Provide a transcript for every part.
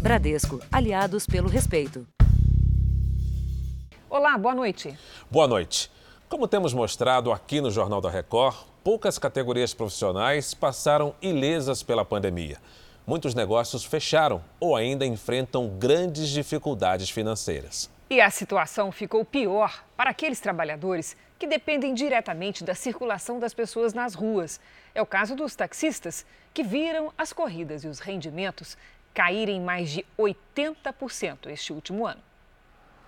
Bradesco, aliados pelo respeito. Olá, boa noite. Boa noite. Como temos mostrado aqui no Jornal da Record, poucas categorias profissionais passaram ilesas pela pandemia. Muitos negócios fecharam ou ainda enfrentam grandes dificuldades financeiras. E a situação ficou pior para aqueles trabalhadores que dependem diretamente da circulação das pessoas nas ruas. É o caso dos taxistas, que viram as corridas e os rendimentos caírem mais de 80% este último ano.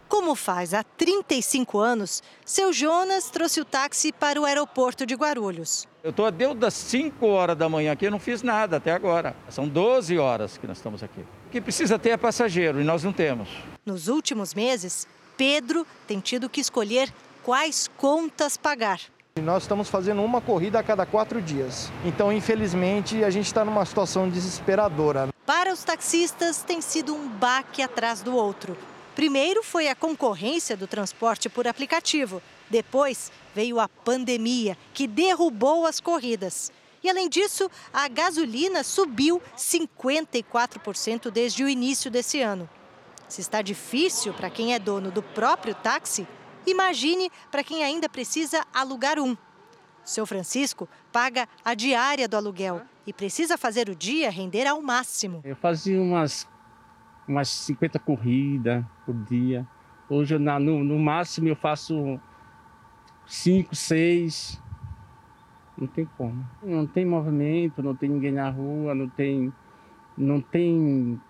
Como faz há 35 anos, seu Jonas trouxe o táxi para o aeroporto de Guarulhos. Eu estou desde as 5 horas da manhã aqui, eu não fiz nada até agora. São 12 horas que nós estamos aqui. O que precisa ter é passageiro e nós não temos. Nos últimos meses, Pedro tem tido que escolher quais contas pagar. Nós estamos fazendo uma corrida a cada quatro dias. Então, infelizmente, a gente está numa situação desesperadora. Para os taxistas, tem sido um baque atrás do outro. Primeiro foi a concorrência do transporte por aplicativo. Depois veio a pandemia, que derrubou as corridas. E além disso, a gasolina subiu 54% desde o início desse ano. Se está difícil para quem é dono do próprio táxi, imagine para quem ainda precisa alugar um. Seu Francisco paga a diária do aluguel e precisa fazer o dia render ao máximo. Eu fazia umas umas 50 corridas por dia. Hoje, na, no, no máximo, eu faço 5, 6. Não tem como. Não tem movimento, não tem ninguém na rua, não tem. Não tem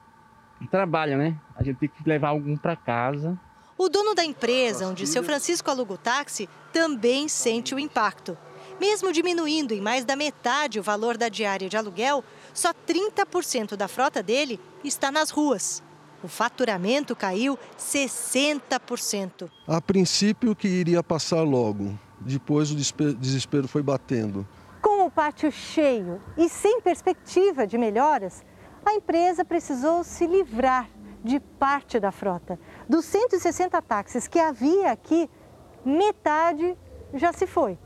trabalho, né? A gente tem que levar algum para casa. O dono da empresa, onde seu Francisco aluga o táxi, também sente o impacto. Mesmo diminuindo em mais da metade o valor da diária de aluguel, só 30% da frota dele está nas ruas. O faturamento caiu 60%. A princípio que iria passar logo, depois o desespero foi batendo. Com o pátio cheio e sem perspectiva de melhoras, a empresa precisou se livrar de parte da frota. Dos 160 táxis que havia aqui, metade já se foi.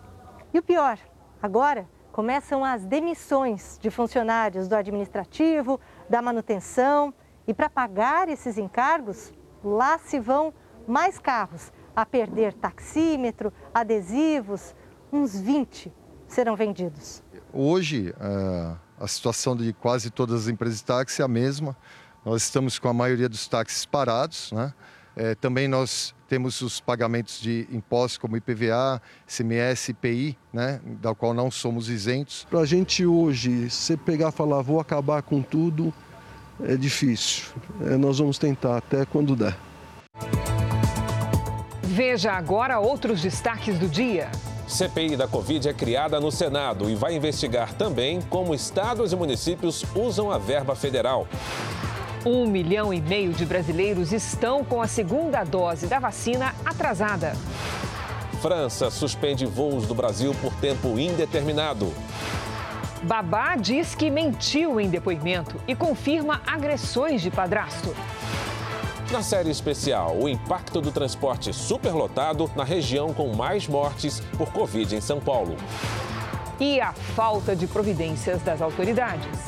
E o pior, agora começam as demissões de funcionários do administrativo, da manutenção. E para pagar esses encargos, lá se vão mais carros a perder taxímetro, adesivos, uns 20 serão vendidos. Hoje, é, a situação de quase todas as empresas de táxi é a mesma. Nós estamos com a maioria dos táxis parados, né? É, também nós temos os pagamentos de impostos como IPVA, CMS, IPI, né, da qual não somos isentos. Para a gente hoje, se pegar e falar, vou acabar com tudo, é difícil. É, nós vamos tentar até quando der. Veja agora outros destaques do dia. CPI da Covid é criada no Senado e vai investigar também como estados e municípios usam a verba federal. Um milhão e meio de brasileiros estão com a segunda dose da vacina atrasada. França suspende voos do Brasil por tempo indeterminado. Babá diz que mentiu em depoimento e confirma agressões de padrasto. Na série especial, o impacto do transporte superlotado na região com mais mortes por Covid em São Paulo. E a falta de providências das autoridades.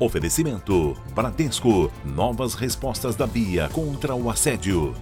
Oferecimento: Bradesco. Novas respostas da Bia contra o assédio.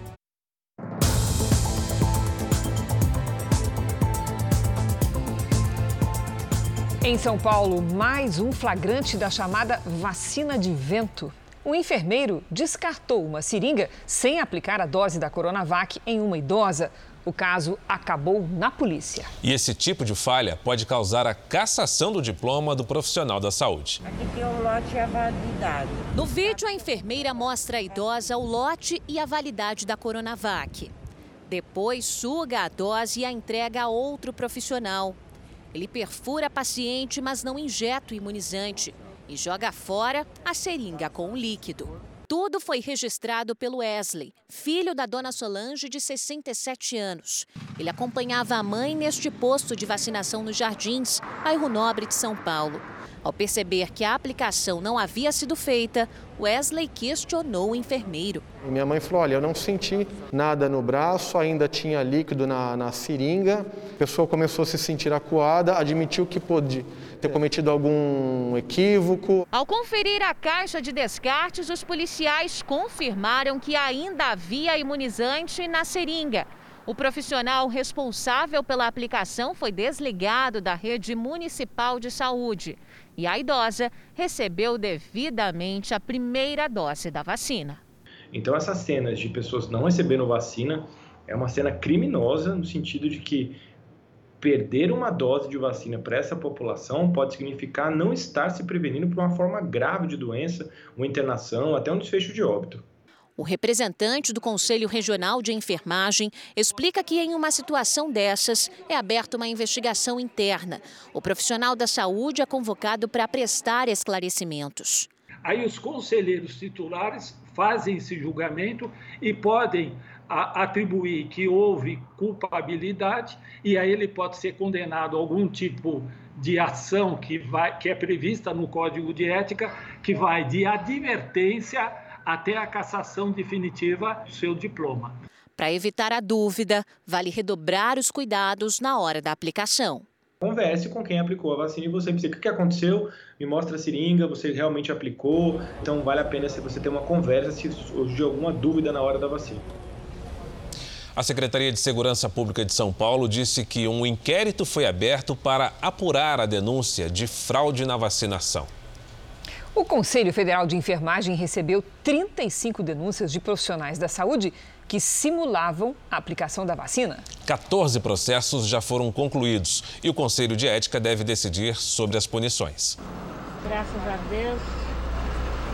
Em São Paulo, mais um flagrante da chamada vacina de vento. O enfermeiro descartou uma seringa sem aplicar a dose da Coronavac em uma idosa. O caso acabou na polícia. E esse tipo de falha pode causar a cassação do diploma do profissional da saúde. Aqui tem o lote e a validade. No vídeo, a enfermeira mostra à idosa o lote e a validade da Coronavac. Depois, suga a dose e a entrega a outro profissional. Ele perfura a paciente, mas não injeta o imunizante e joga fora a seringa com o líquido. Tudo foi registrado pelo Wesley, filho da dona Solange, de 67 anos. Ele acompanhava a mãe neste posto de vacinação nos Jardins, bairro Nobre de São Paulo. Ao perceber que a aplicação não havia sido feita, Wesley questionou o enfermeiro. Minha mãe falou: Olha, eu não senti nada no braço, ainda tinha líquido na, na seringa. A pessoa começou a se sentir acuada, admitiu que pôde ter cometido algum equívoco. Ao conferir a caixa de descartes, os policiais confirmaram que ainda havia imunizante na seringa. O profissional responsável pela aplicação foi desligado da rede municipal de saúde e a idosa recebeu devidamente a primeira dose da vacina. Então, essas cenas de pessoas não recebendo vacina é uma cena criminosa no sentido de que perder uma dose de vacina para essa população pode significar não estar se prevenindo para uma forma grave de doença, uma internação, até um desfecho de óbito. O representante do Conselho Regional de Enfermagem explica que, em uma situação dessas, é aberta uma investigação interna. O profissional da saúde é convocado para prestar esclarecimentos. Aí os conselheiros titulares fazem esse julgamento e podem atribuir que houve culpabilidade e aí ele pode ser condenado a algum tipo de ação que, vai, que é prevista no Código de Ética, que vai de advertência até a cassação definitiva do seu diploma. Para evitar a dúvida, vale redobrar os cuidados na hora da aplicação. Converse com quem aplicou a vacina e você precisa. O que aconteceu? Me mostra a seringa, você realmente aplicou. Então vale a pena se você ter uma conversa se surgir alguma dúvida na hora da vacina. A Secretaria de Segurança Pública de São Paulo disse que um inquérito foi aberto para apurar a denúncia de fraude na vacinação. O Conselho Federal de Enfermagem recebeu 35 denúncias de profissionais da saúde que simulavam a aplicação da vacina. 14 processos já foram concluídos e o Conselho de Ética deve decidir sobre as punições. Graças a Deus,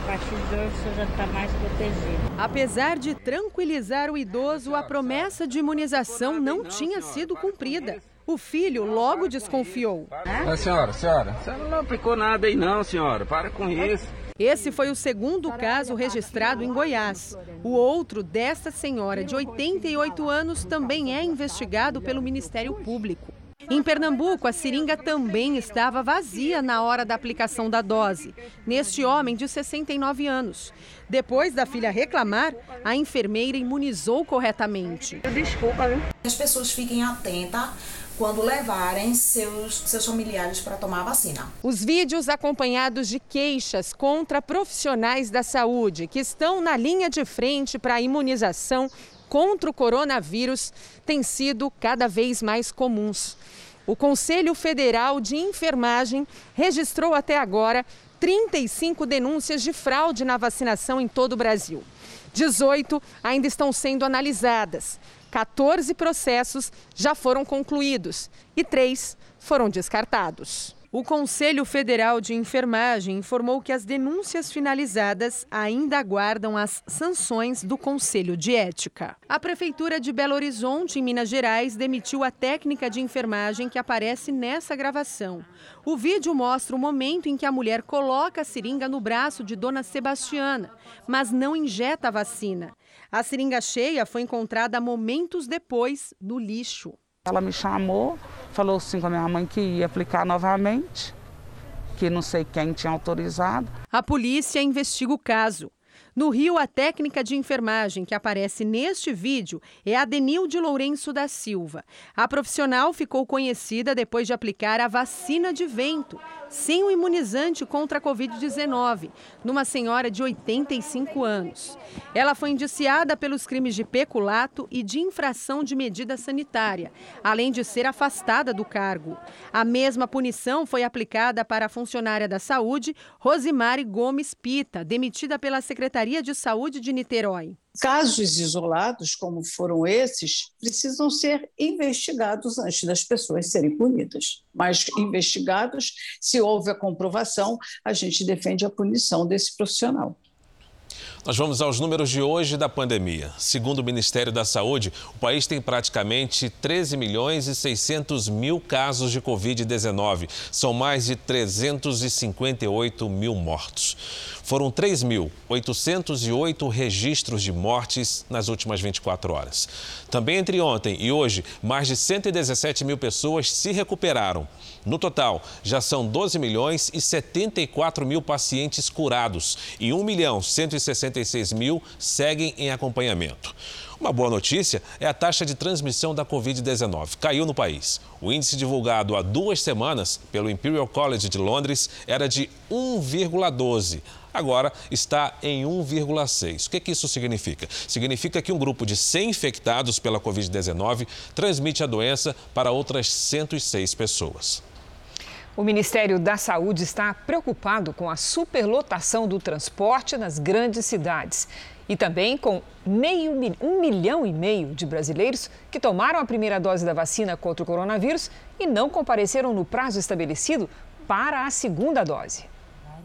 a partir de hoje você já está mais protegido. Apesar de tranquilizar o idoso, a promessa de imunização não tinha sido cumprida. O filho logo desconfiou. É, senhora, senhora, a senhora não aplicou nada aí não, senhora. Para com isso. Esse foi o segundo caso registrado em Goiás. O outro desta senhora de 88 anos também é investigado pelo Ministério Público. Em Pernambuco, a seringa também estava vazia na hora da aplicação da dose, neste homem de 69 anos. Depois da filha reclamar, a enfermeira imunizou corretamente. Desculpa, viu? As pessoas fiquem atentas quando levarem seus, seus familiares para tomar a vacina. Os vídeos acompanhados de queixas contra profissionais da saúde que estão na linha de frente para a imunização contra o coronavírus têm sido cada vez mais comuns. O Conselho Federal de Enfermagem registrou até agora 35 denúncias de fraude na vacinação em todo o Brasil. 18 ainda estão sendo analisadas. 14 processos já foram concluídos e três foram descartados. O Conselho Federal de Enfermagem informou que as denúncias finalizadas ainda aguardam as sanções do Conselho de Ética. A Prefeitura de Belo Horizonte, em Minas Gerais, demitiu a técnica de enfermagem que aparece nessa gravação. O vídeo mostra o momento em que a mulher coloca a seringa no braço de Dona Sebastiana, mas não injeta a vacina. A seringa cheia foi encontrada momentos depois no lixo. Ela me chamou, falou assim com a minha mãe que ia aplicar novamente, que não sei quem tinha autorizado. A polícia investiga o caso. No Rio, a técnica de enfermagem que aparece neste vídeo é a Denilde Lourenço da Silva. A profissional ficou conhecida depois de aplicar a vacina de vento, sem o imunizante contra a Covid-19, numa senhora de 85 anos. Ela foi indiciada pelos crimes de peculato e de infração de medida sanitária, além de ser afastada do cargo. A mesma punição foi aplicada para a funcionária da saúde, Rosimari Gomes Pita, demitida pela Secretaria de Saúde de Niterói. Casos isolados, como foram esses, precisam ser investigados antes das pessoas serem punidas. Mas investigados, se houve a comprovação, a gente defende a punição desse profissional. Nós vamos aos números de hoje da pandemia. Segundo o Ministério da Saúde, o país tem praticamente 13 milhões e 600 mil casos de Covid-19. São mais de 358 mil mortos. Foram 3.808 registros de mortes nas últimas 24 horas. Também entre ontem e hoje, mais de 117 mil pessoas se recuperaram. No total, já são 12 milhões e 74 mil pacientes curados e 1 milhão 166 mil seguem em acompanhamento. Uma boa notícia é a taxa de transmissão da Covid-19. Caiu no país. O índice divulgado há duas semanas pelo Imperial College de Londres era de 1,12 agora está em 1,6. O que, que isso significa? Significa que um grupo de 100 infectados pela Covid-19 transmite a doença para outras 106 pessoas. O Ministério da Saúde está preocupado com a superlotação do transporte nas grandes cidades e também com meio, um milhão e meio de brasileiros que tomaram a primeira dose da vacina contra o coronavírus e não compareceram no prazo estabelecido para a segunda dose.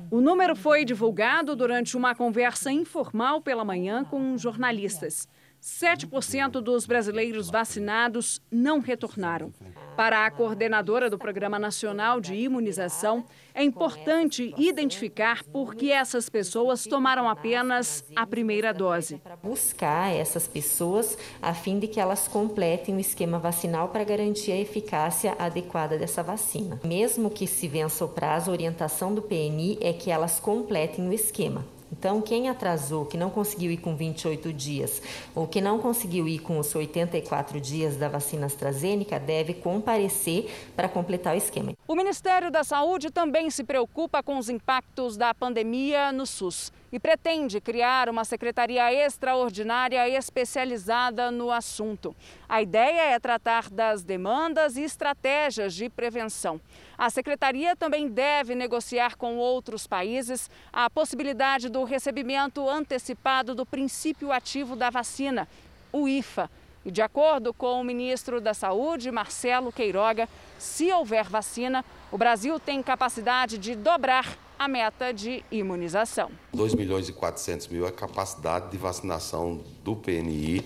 O número foi divulgado durante uma conversa informal pela manhã com jornalistas. 7% dos brasileiros vacinados não retornaram. Para a coordenadora do Programa Nacional de Imunização, é importante identificar por que essas pessoas tomaram apenas a primeira dose. Buscar essas pessoas a fim de que elas completem o esquema vacinal para garantir a eficácia adequada dessa vacina. Mesmo que se vença o prazo, a orientação do PNI é que elas completem o esquema. Então, quem atrasou, que não conseguiu ir com 28 dias, ou que não conseguiu ir com os 84 dias da vacina AstraZeneca, deve comparecer para completar o esquema. O Ministério da Saúde também se preocupa com os impactos da pandemia no SUS e pretende criar uma secretaria extraordinária especializada no assunto. A ideia é tratar das demandas e estratégias de prevenção. A secretaria também deve negociar com outros países a possibilidade do recebimento antecipado do princípio ativo da vacina, o IFA. E de acordo com o ministro da Saúde, Marcelo Queiroga, se houver vacina, o Brasil tem capacidade de dobrar a meta de imunização. 2 milhões e 400 mil é a capacidade de vacinação do PNI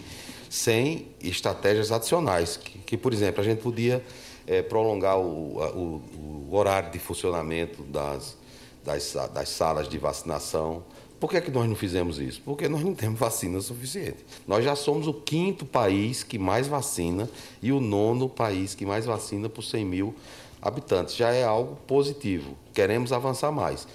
sem estratégias adicionais, que, que por exemplo, a gente podia é, prolongar o, o, o, horário de funcionamento das, das, das salas de vacinação. Por que, é que nós não fizemos isso? Porque nós não temos vacina suficiente. Nós já somos o quinto país que mais vacina e o nono país que mais vacina por 100 mil habitantes. Já é algo positivo. Queremos avançar mais.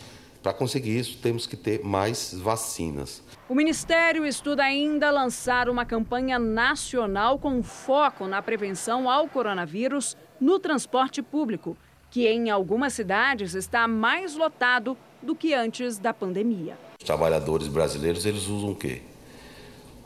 Para conseguir isso, temos que ter mais vacinas. O Ministério estuda ainda lançar uma campanha nacional com foco na prevenção ao coronavírus no transporte público, que em algumas cidades está mais lotado do que antes da pandemia. Os trabalhadores brasileiros, eles usam o quê?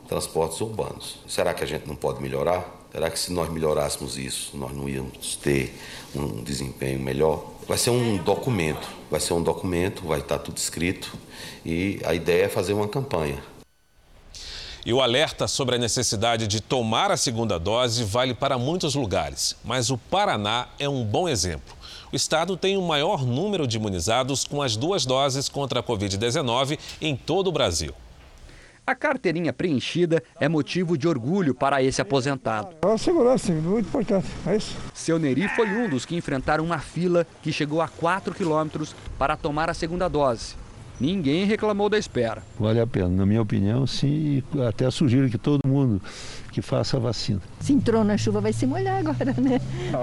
Transportes urbanos. Será que a gente não pode melhorar? Será que se nós melhorássemos isso, nós não íamos ter um desempenho melhor? Vai ser um documento, vai ser um documento, vai estar tudo escrito e a ideia é fazer uma campanha. E o alerta sobre a necessidade de tomar a segunda dose vale para muitos lugares, mas o Paraná é um bom exemplo. O estado tem o maior número de imunizados com as duas doses contra a Covid-19 em todo o Brasil. A carteirinha preenchida é motivo de orgulho para esse aposentado. A segurança, muito importante, é isso. Seu Neri foi um dos que enfrentaram uma fila que chegou a 4 quilômetros para tomar a segunda dose. Ninguém reclamou da espera. Vale a pena, na minha opinião, sim. Até sugiro que todo mundo que faça a vacina. Se entrou na chuva, vai se molhar agora, né?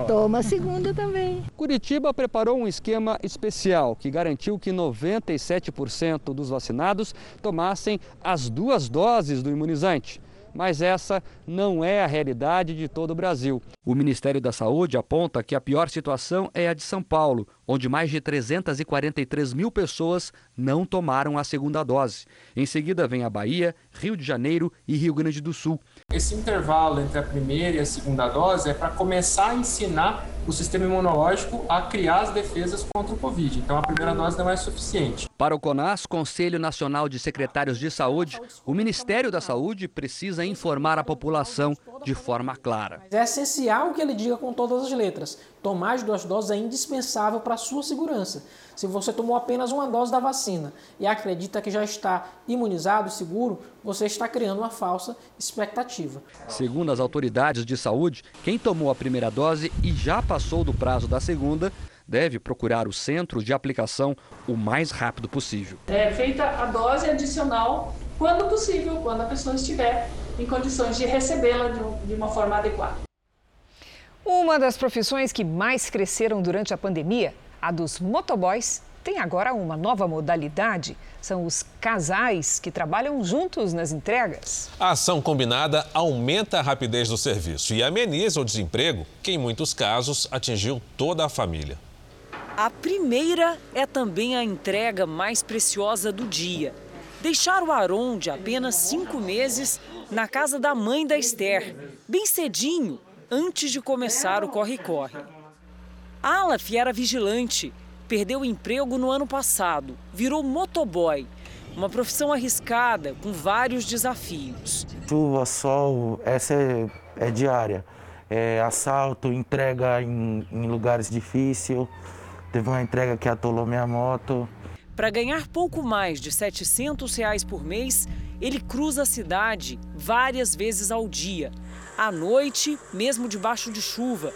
Toma a segunda também. Curitiba preparou um esquema especial que garantiu que 97% dos vacinados tomassem as duas doses do imunizante mas essa não é a realidade de todo o Brasil. O Ministério da Saúde aponta que a pior situação é a de São Paulo, onde mais de 343 mil pessoas não tomaram a segunda dose. Em seguida vem a Bahia, Rio de Janeiro e Rio Grande do Sul. Esse intervalo entre a primeira e a segunda dose é para começar a ensinar o sistema imunológico a criar as defesas contra o Covid. Então a primeira dose não é suficiente. Para o CONAS, Conselho Nacional de Secretários de Saúde, o Ministério da Saúde precisa informar a população de forma clara. É essencial que ele diga com todas as letras: tomar as duas doses é indispensável para sua segurança. Se você tomou apenas uma dose da vacina e acredita que já está imunizado e seguro, você está criando uma falsa expectativa. Segundo as autoridades de saúde, quem tomou a primeira dose e já passou do prazo da segunda deve procurar o centro de aplicação o mais rápido possível. É feita a dose adicional quando possível, quando a pessoa estiver em condições de recebê-la de uma forma adequada. Uma das profissões que mais cresceram durante a pandemia, a dos motoboys, tem agora uma nova modalidade. São os casais que trabalham juntos nas entregas. A ação combinada aumenta a rapidez do serviço e ameniza o desemprego, que em muitos casos atingiu toda a família. A primeira é também a entrega mais preciosa do dia. Deixar o Aron, de apenas cinco meses, na casa da mãe da Esther, bem cedinho, antes de começar o corre-corre. Alaf era vigilante, perdeu o emprego no ano passado, virou motoboy, uma profissão arriscada com vários desafios. Chuva, sol, essa é, é diária. É, assalto, entrega em, em lugares difíceis. Teve uma entrega que atolou minha moto. Para ganhar pouco mais de 700 reais por mês, ele cruza a cidade várias vezes ao dia. À noite, mesmo debaixo de chuva,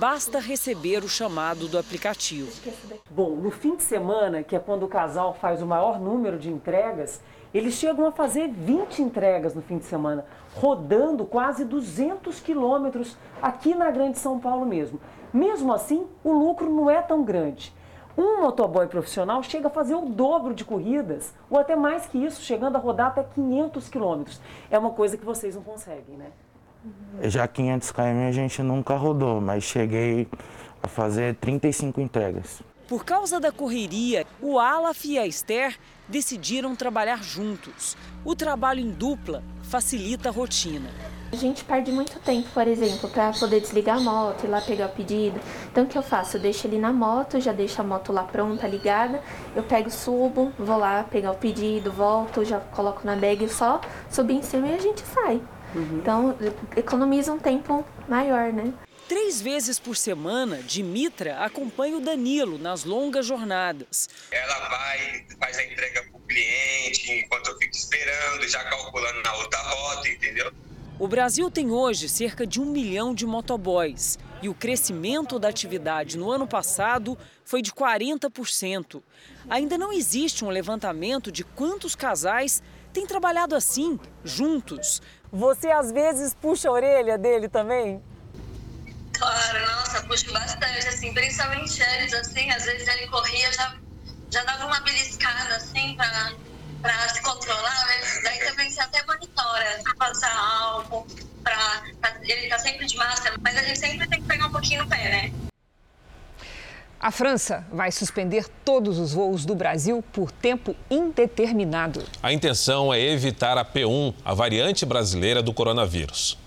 basta receber o chamado do aplicativo. Bom, no fim de semana, que é quando o casal faz o maior número de entregas, eles chegam a fazer 20 entregas no fim de semana, rodando quase 200 quilômetros aqui na Grande São Paulo mesmo. Mesmo assim, o lucro não é tão grande. Um motoboy profissional chega a fazer o dobro de corridas, ou até mais que isso, chegando a rodar até 500 quilômetros. É uma coisa que vocês não conseguem, né? Já 500 km a gente nunca rodou, mas cheguei a fazer 35 entregas. Por causa da correria, o Alaf e a Esther decidiram trabalhar juntos. O trabalho em dupla facilita a rotina. A gente perde muito tempo, por exemplo, para poder desligar a moto, ir lá pegar o pedido. Então o que eu faço? Eu deixo ele na moto, já deixo a moto lá pronta, ligada. Eu pego, subo, vou lá pegar o pedido, volto, já coloco na bag, só subir em cima e a gente sai. Uhum. Então economiza um tempo maior, né? Três vezes por semana, Dimitra acompanha o Danilo nas longas jornadas. Ela vai, faz a entrega para o cliente, enquanto eu fico esperando, já calculando na outra rota, entendeu? O Brasil tem hoje cerca de um milhão de motoboys e o crescimento da atividade no ano passado foi de 40%. Ainda não existe um levantamento de quantos casais têm trabalhado assim, juntos. Você às vezes puxa a orelha dele também? Claro, nossa, puxo bastante, assim, principalmente eles, assim, às vezes ele corria, já, já dava uma beliscada, assim, pra para se controlar, mas daí também você até monitora, para passar álcool, para ele tá sempre de máscara, mas a gente sempre tem que pegar um pouquinho no pé, né? A França vai suspender todos os voos do Brasil por tempo indeterminado. A intenção é evitar a P1, a variante brasileira do coronavírus.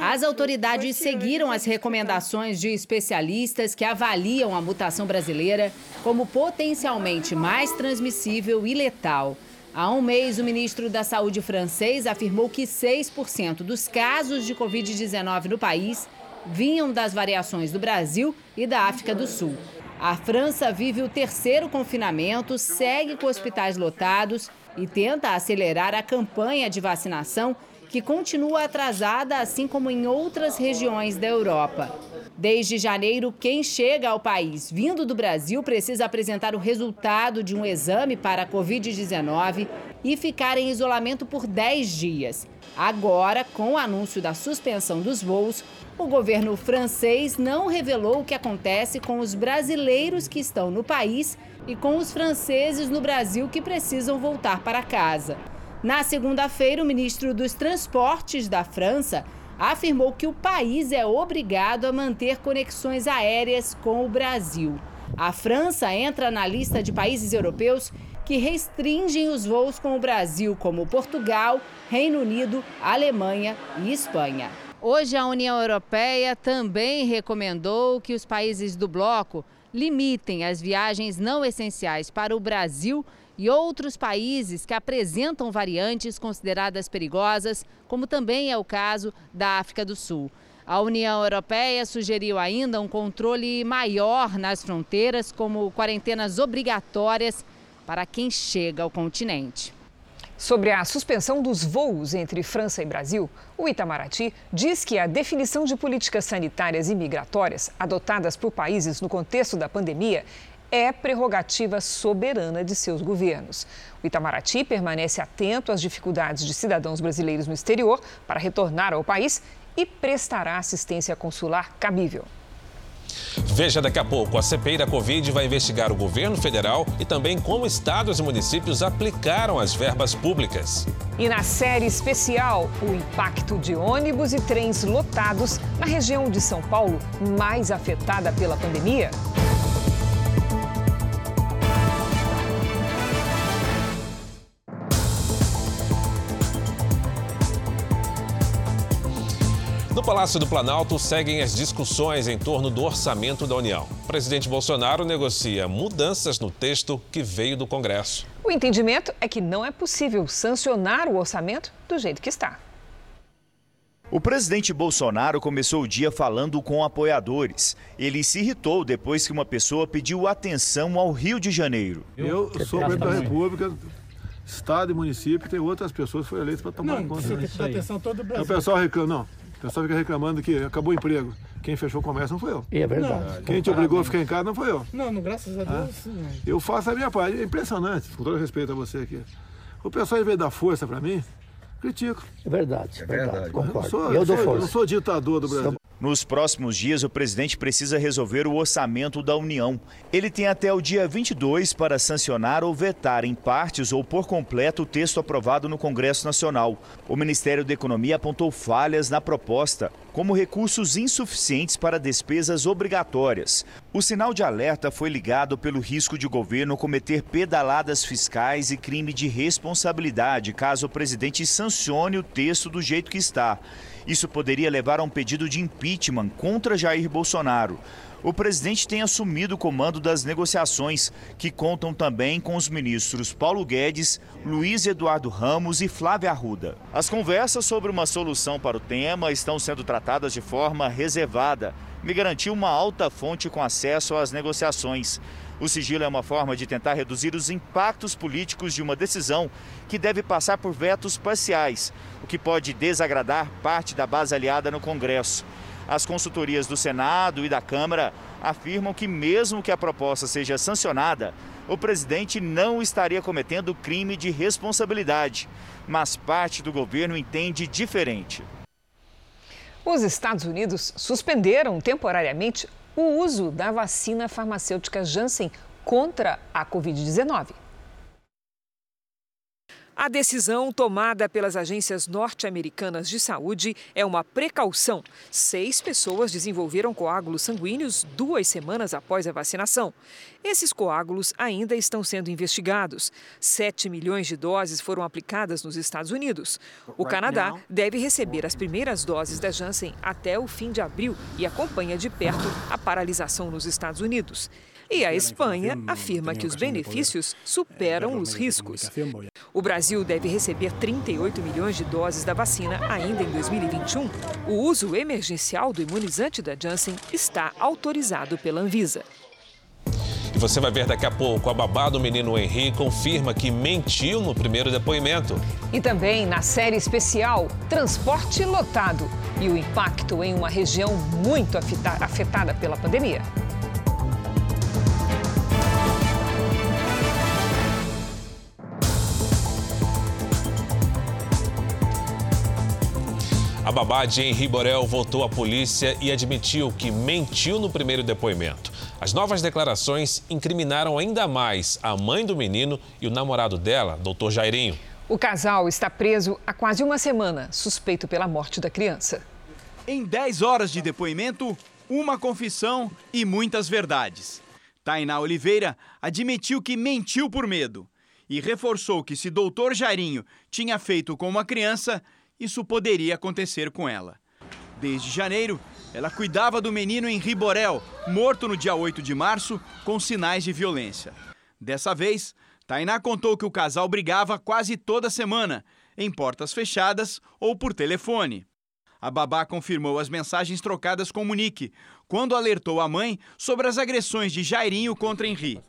As autoridades seguiram as recomendações de especialistas que avaliam a mutação brasileira como potencialmente mais transmissível e letal. Há um mês, o ministro da Saúde francês afirmou que 6% dos casos de Covid-19 no país vinham das variações do Brasil e da África do Sul. A França vive o terceiro confinamento, segue com hospitais lotados e tenta acelerar a campanha de vacinação que continua atrasada, assim como em outras regiões da Europa. Desde janeiro, quem chega ao país vindo do Brasil precisa apresentar o resultado de um exame para a Covid-19 e ficar em isolamento por 10 dias. Agora, com o anúncio da suspensão dos voos, o governo francês não revelou o que acontece com os brasileiros que estão no país e com os franceses no Brasil que precisam voltar para casa. Na segunda-feira, o ministro dos Transportes da França afirmou que o país é obrigado a manter conexões aéreas com o Brasil. A França entra na lista de países europeus que restringem os voos com o Brasil, como Portugal, Reino Unido, Alemanha e Espanha. Hoje, a União Europeia também recomendou que os países do bloco limitem as viagens não essenciais para o Brasil e outros países que apresentam variantes consideradas perigosas, como também é o caso da África do Sul. A União Europeia sugeriu ainda um controle maior nas fronteiras, como quarentenas obrigatórias para quem chega ao continente. Sobre a suspensão dos voos entre França e Brasil, o Itamaraty diz que a definição de políticas sanitárias e migratórias adotadas por países no contexto da pandemia é prerrogativa soberana de seus governos. O Itamaraty permanece atento às dificuldades de cidadãos brasileiros no exterior para retornar ao país e prestará assistência consular cabível. Veja daqui a pouco. A CPI da Covid vai investigar o governo federal e também como estados e municípios aplicaram as verbas públicas. E na série especial, o impacto de ônibus e trens lotados na região de São Paulo mais afetada pela pandemia. Palácio do Planalto seguem as discussões em torno do orçamento da União. O presidente Bolsonaro negocia mudanças no texto que veio do Congresso. O entendimento é que não é possível sancionar o orçamento do jeito que está. O presidente Bolsonaro começou o dia falando com apoiadores. Ele se irritou depois que uma pessoa pediu atenção ao Rio de Janeiro. Eu sou presidente da República, Estado e município, tem outras pessoas que foram eleitas para tomar não, conta. Você tem que dar atenção todo o Brasil. O pessoal reclama, não. O pessoal fica reclamando que acabou o emprego. Quem fechou o comércio não foi eu. É verdade. Quem te obrigou a ficar em casa não foi eu. Não, não graças a Deus. Ah, eu faço a minha parte. É impressionante, com todo respeito a você aqui. O pessoal, em vez de dar força para mim, critico. É verdade, é verdade. Concordo. Eu, sou, eu, eu dou sou, força. Eu não sou ditador do Brasil. Nos próximos dias, o presidente precisa resolver o orçamento da União. Ele tem até o dia 22 para sancionar ou vetar em partes ou por completo o texto aprovado no Congresso Nacional. O Ministério da Economia apontou falhas na proposta, como recursos insuficientes para despesas obrigatórias. O sinal de alerta foi ligado pelo risco de o governo cometer pedaladas fiscais e crime de responsabilidade caso o presidente sancione o texto do jeito que está. Isso poderia levar a um pedido de impeachment contra Jair Bolsonaro. O presidente tem assumido o comando das negociações, que contam também com os ministros Paulo Guedes, Luiz Eduardo Ramos e Flávia Arruda. As conversas sobre uma solução para o tema estão sendo tratadas de forma reservada. Me garantiu uma alta fonte com acesso às negociações. O sigilo é uma forma de tentar reduzir os impactos políticos de uma decisão que deve passar por vetos parciais, o que pode desagradar parte da base aliada no Congresso. As consultorias do Senado e da Câmara afirmam que, mesmo que a proposta seja sancionada, o presidente não estaria cometendo crime de responsabilidade, mas parte do governo entende diferente. Os Estados Unidos suspenderam temporariamente o uso da vacina farmacêutica Janssen contra a Covid-19. A decisão tomada pelas agências norte-americanas de saúde é uma precaução. Seis pessoas desenvolveram coágulos sanguíneos duas semanas após a vacinação. Esses coágulos ainda estão sendo investigados. Sete milhões de doses foram aplicadas nos Estados Unidos. O Canadá deve receber as primeiras doses da Janssen até o fim de abril e acompanha de perto a paralisação nos Estados Unidos. E a Espanha afirma que os benefícios superam os riscos. O Brasil deve receber 38 milhões de doses da vacina ainda em 2021. O uso emergencial do imunizante da Janssen está autorizado pela Anvisa. E você vai ver daqui a pouco, a babá do menino Henri confirma que mentiu no primeiro depoimento. E também na série especial Transporte Lotado e o impacto em uma região muito afetada pela pandemia. A babá de Henri Borel voltou à polícia e admitiu que mentiu no primeiro depoimento. As novas declarações incriminaram ainda mais a mãe do menino e o namorado dela, doutor Jairinho. O casal está preso há quase uma semana, suspeito pela morte da criança. Em 10 horas de depoimento, uma confissão e muitas verdades. Tainá Oliveira admitiu que mentiu por medo e reforçou que se doutor Jairinho tinha feito com uma criança, isso poderia acontecer com ela. Desde janeiro, ela cuidava do menino Henri Borel, morto no dia 8 de março, com sinais de violência. Dessa vez, Tainá contou que o casal brigava quase toda semana, em portas fechadas ou por telefone. A babá confirmou as mensagens trocadas com Monique, quando alertou a mãe sobre as agressões de Jairinho contra Henri.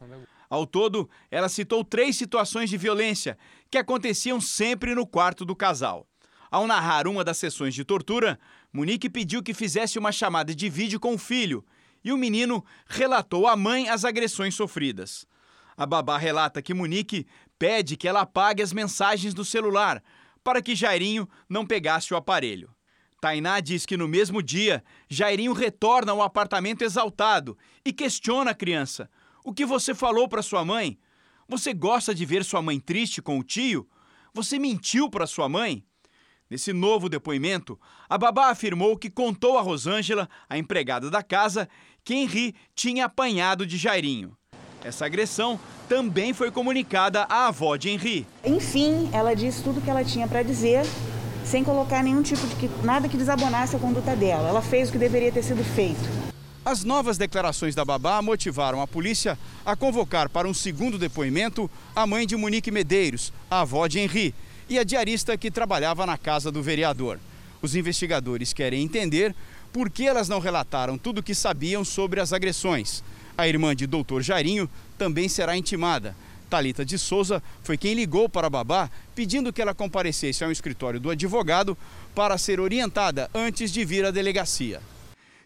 Ao todo, ela citou três situações de violência que aconteciam sempre no quarto do casal. Ao narrar uma das sessões de tortura, Monique pediu que fizesse uma chamada de vídeo com o filho e o menino relatou à mãe as agressões sofridas. A babá relata que Monique pede que ela apague as mensagens do celular para que Jairinho não pegasse o aparelho. Tainá diz que no mesmo dia, Jairinho retorna ao apartamento exaltado e questiona a criança: O que você falou para sua mãe? Você gosta de ver sua mãe triste com o tio? Você mentiu para sua mãe? Nesse novo depoimento, a babá afirmou que contou a Rosângela, a empregada da casa, que Henri tinha apanhado de Jairinho. Essa agressão também foi comunicada à avó de Henri. Enfim, ela disse tudo o que ela tinha para dizer sem colocar nenhum tipo de que, nada que desabonasse a conduta dela. Ela fez o que deveria ter sido feito. As novas declarações da babá motivaram a polícia a convocar para um segundo depoimento a mãe de Monique Medeiros, a avó de Henri, e a diarista que trabalhava na casa do vereador. Os investigadores querem entender por que elas não relataram tudo o que sabiam sobre as agressões. A irmã de doutor Jairinho também será intimada. Talita de Souza foi quem ligou para a babá pedindo que ela comparecesse ao escritório do advogado para ser orientada antes de vir à delegacia.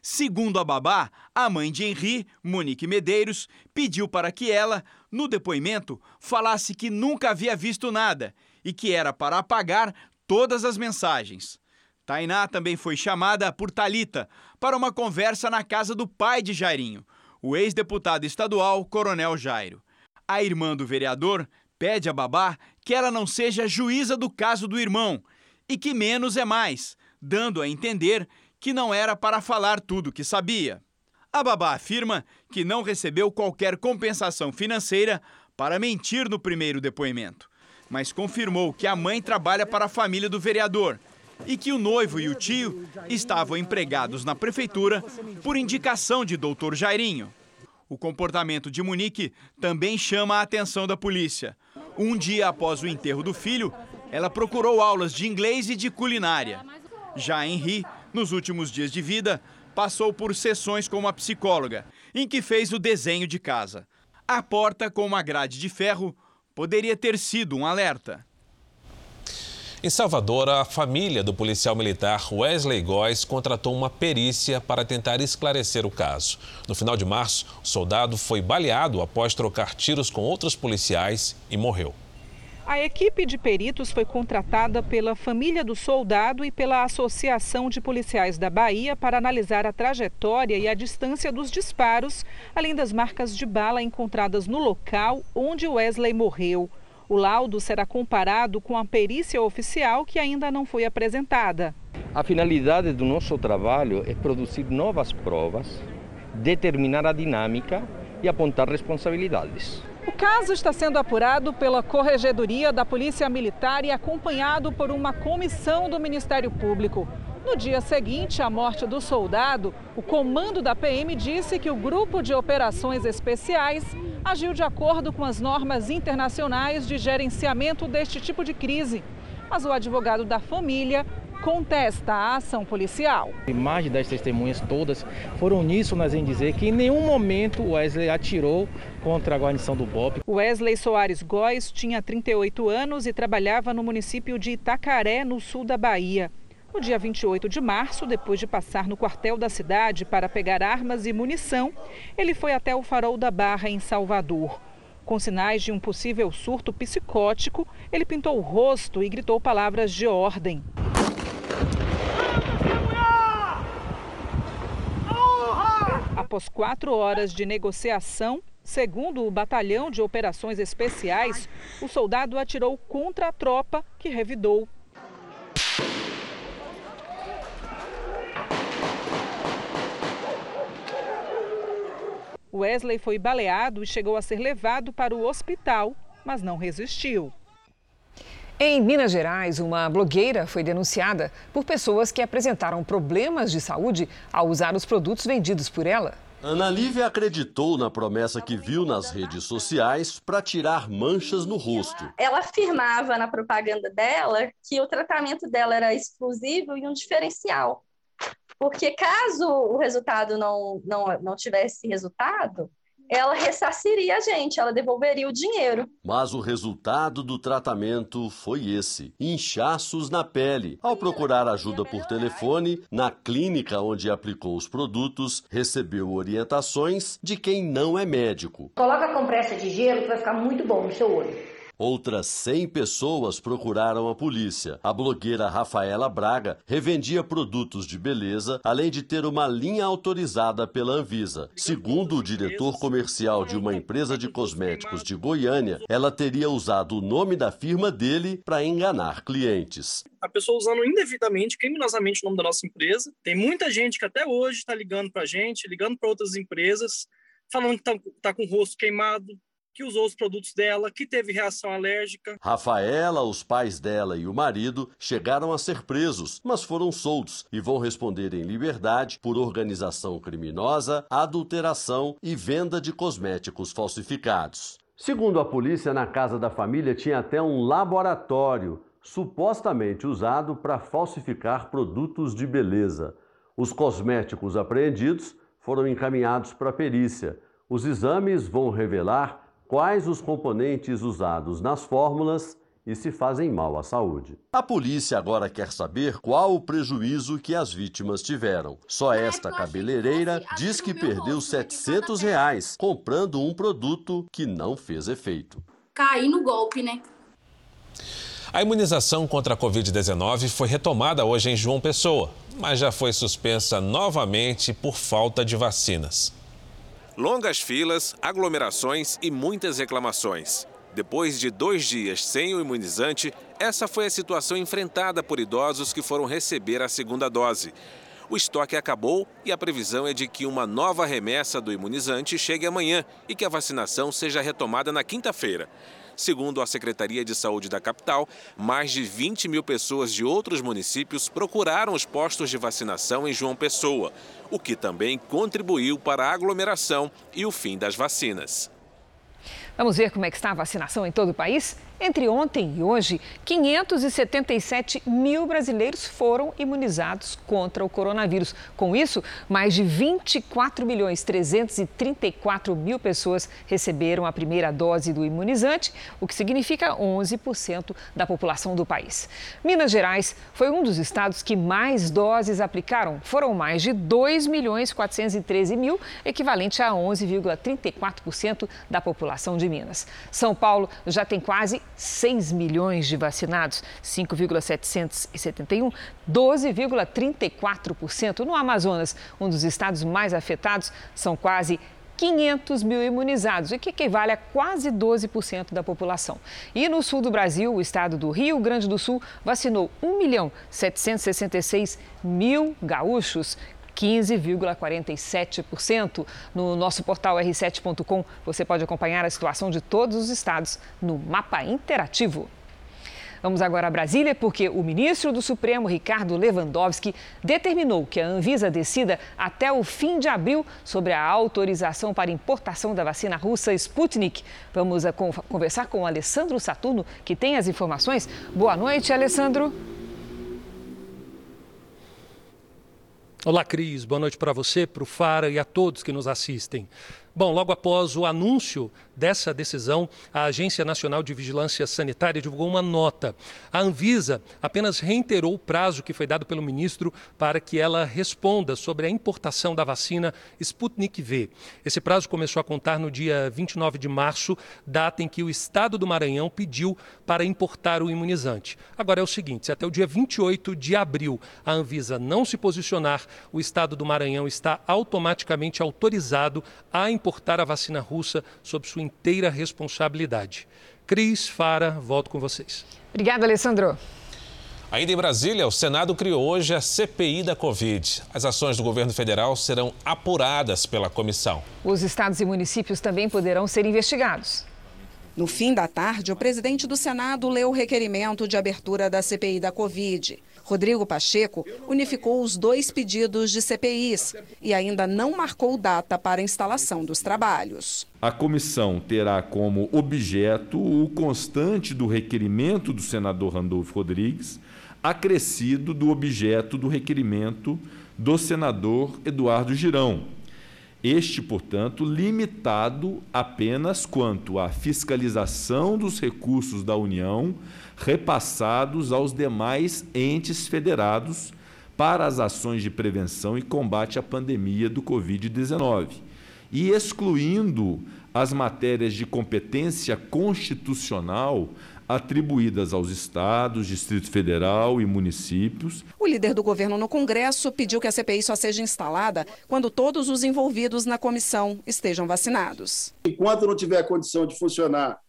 Segundo a babá, a mãe de Henri, Monique Medeiros, pediu para que ela, no depoimento, falasse que nunca havia visto nada e que era para apagar todas as mensagens. Tainá também foi chamada por Talita para uma conversa na casa do pai de Jairinho, o ex-deputado estadual Coronel Jairo. A irmã do vereador pede a babá que ela não seja juíza do caso do irmão e que menos é mais, dando a entender que não era para falar tudo o que sabia. A babá afirma que não recebeu qualquer compensação financeira para mentir no primeiro depoimento, mas confirmou que a mãe trabalha para a família do vereador e que o noivo e o tio estavam empregados na prefeitura por indicação de doutor Jairinho. O comportamento de Monique também chama a atenção da polícia. Um dia após o enterro do filho, ela procurou aulas de inglês e de culinária. Já Henri, nos últimos dias de vida, passou por sessões com uma psicóloga, em que fez o desenho de casa. A porta com uma grade de ferro poderia ter sido um alerta. Em Salvador, a família do policial militar Wesley Góes contratou uma perícia para tentar esclarecer o caso. No final de março, o soldado foi baleado após trocar tiros com outros policiais e morreu. A equipe de peritos foi contratada pela família do soldado e pela Associação de Policiais da Bahia para analisar a trajetória e a distância dos disparos, além das marcas de bala encontradas no local onde Wesley morreu. O laudo será comparado com a perícia oficial que ainda não foi apresentada. A finalidade do nosso trabalho é produzir novas provas, determinar a dinâmica e apontar responsabilidades. O caso está sendo apurado pela Corregedoria da Polícia Militar e acompanhado por uma comissão do Ministério Público. No dia seguinte à morte do soldado, o comando da PM disse que o grupo de operações especiais agiu de acordo com as normas internacionais de gerenciamento deste tipo de crise. Mas o advogado da família contesta a ação policial. A imagem das testemunhas todas foram uníssonas em dizer que em nenhum momento Wesley atirou contra a guarnição do BOP. Wesley Soares Góes tinha 38 anos e trabalhava no município de Itacaré, no sul da Bahia. No dia 28 de março, depois de passar no quartel da cidade para pegar armas e munição, ele foi até o Farol da Barra, em Salvador. Com sinais de um possível surto psicótico, ele pintou o rosto e gritou palavras de ordem. Após quatro horas de negociação, segundo o Batalhão de Operações Especiais, o soldado atirou contra a tropa, que revidou. Wesley foi baleado e chegou a ser levado para o hospital, mas não resistiu. Em Minas Gerais, uma blogueira foi denunciada por pessoas que apresentaram problemas de saúde ao usar os produtos vendidos por ela. Ana Lívia acreditou na promessa que viu nas redes sociais para tirar manchas no rosto. Ela afirmava na propaganda dela que o tratamento dela era exclusivo e um diferencial. Porque caso o resultado não, não, não tivesse resultado, ela ressarciria a gente, ela devolveria o dinheiro. Mas o resultado do tratamento foi esse: inchaços na pele. Ao procurar ajuda por telefone, na clínica onde aplicou os produtos, recebeu orientações de quem não é médico. Coloca a compressa de gelo que vai ficar muito bom no seu olho. Outras 100 pessoas procuraram a polícia. A blogueira Rafaela Braga revendia produtos de beleza, além de ter uma linha autorizada pela Anvisa. Segundo o diretor comercial de uma empresa de cosméticos de Goiânia, ela teria usado o nome da firma dele para enganar clientes. A pessoa usando indevidamente, criminosamente o nome da nossa empresa. Tem muita gente que até hoje está ligando para a gente, ligando para outras empresas, falando que está tá com o rosto queimado, que usou os produtos dela, que teve reação alérgica. Rafaela, os pais dela e o marido chegaram a ser presos, mas foram soltos e vão responder em liberdade por organização criminosa, adulteração e venda de cosméticos falsificados. Segundo a polícia, na casa da família tinha até um laboratório supostamente usado para falsificar produtos de beleza. Os cosméticos apreendidos foram encaminhados para a perícia. Os exames vão revelar quais os componentes usados nas fórmulas e se fazem mal à saúde. A polícia agora quer saber qual o prejuízo que as vítimas tiveram. Só esta cabeleireira diz que perdeu 700 reais comprando um produto que não fez efeito. Caí no golpe, né? A imunização contra a Covid-19 foi retomada hoje em João Pessoa, mas já foi suspensa novamente por falta de vacinas. Longas filas, aglomerações e muitas reclamações. Depois de dois dias sem o imunizante, essa foi a situação enfrentada por idosos que foram receber a segunda dose. O estoque acabou e a previsão é de que uma nova remessa do imunizante chegue amanhã e que a vacinação seja retomada na quinta-feira. Segundo a Secretaria de Saúde da capital, mais de 20 mil pessoas de outros municípios procuraram os postos de vacinação em João Pessoa, o que também contribuiu para a aglomeração e o fim das vacinas. Vamos ver como é que está a vacinação em todo o país? Entre ontem e hoje, 577 mil brasileiros foram imunizados contra o coronavírus. Com isso, mais de 24 milhões 334 mil pessoas receberam a primeira dose do imunizante, o que significa 11% da população do país. Minas Gerais foi um dos estados que mais doses aplicaram. Foram mais de 2 milhões 413 mil, equivalente a 11,34% da população de Minas. São Paulo já tem quase 6 milhões de vacinados, 5,771, 12,34%. No Amazonas, um dos estados mais afetados, são quase 500 mil imunizados, o que equivale a quase 12% da população. E no sul do Brasil, o estado do Rio Grande do Sul vacinou 1 milhão 766 mil gaúchos. 15,47%. No nosso portal r7.com você pode acompanhar a situação de todos os estados no mapa interativo. Vamos agora a Brasília, porque o ministro do Supremo, Ricardo Lewandowski, determinou que a Anvisa decida até o fim de abril sobre a autorização para importação da vacina russa Sputnik. Vamos a conversar com o Alessandro Saturno, que tem as informações. Boa noite, Alessandro. Olá, Cris. Boa noite para você, para o Fara e a todos que nos assistem. Bom, logo após o anúncio dessa decisão, a Agência Nacional de Vigilância Sanitária divulgou uma nota. A Anvisa apenas reiterou o prazo que foi dado pelo ministro para que ela responda sobre a importação da vacina Sputnik V. Esse prazo começou a contar no dia 29 de março, data em que o estado do Maranhão pediu para importar o imunizante. Agora é o seguinte: se até o dia 28 de abril a Anvisa não se posicionar, o estado do Maranhão está automaticamente autorizado a importar a vacina russa sob sua inteira responsabilidade. Cris, Fara, volto com vocês. Obrigada, Alessandro. Ainda em Brasília, o Senado criou hoje a CPI da Covid. As ações do governo federal serão apuradas pela comissão. Os estados e municípios também poderão ser investigados. No fim da tarde, o presidente do Senado leu o requerimento de abertura da CPI da Covid. Rodrigo Pacheco unificou os dois pedidos de CPIs e ainda não marcou data para a instalação dos trabalhos. A comissão terá como objeto o constante do requerimento do senador Randolfo Rodrigues, acrescido do objeto do requerimento do senador Eduardo Girão. Este, portanto, limitado apenas quanto à fiscalização dos recursos da União repassados aos demais entes federados para as ações de prevenção e combate à pandemia do Covid-19, e excluindo as matérias de competência constitucional atribuídas aos estados, Distrito Federal e municípios. O líder do governo no Congresso pediu que a CPI só seja instalada quando todos os envolvidos na comissão estejam vacinados. Enquanto não tiver condição de funcionar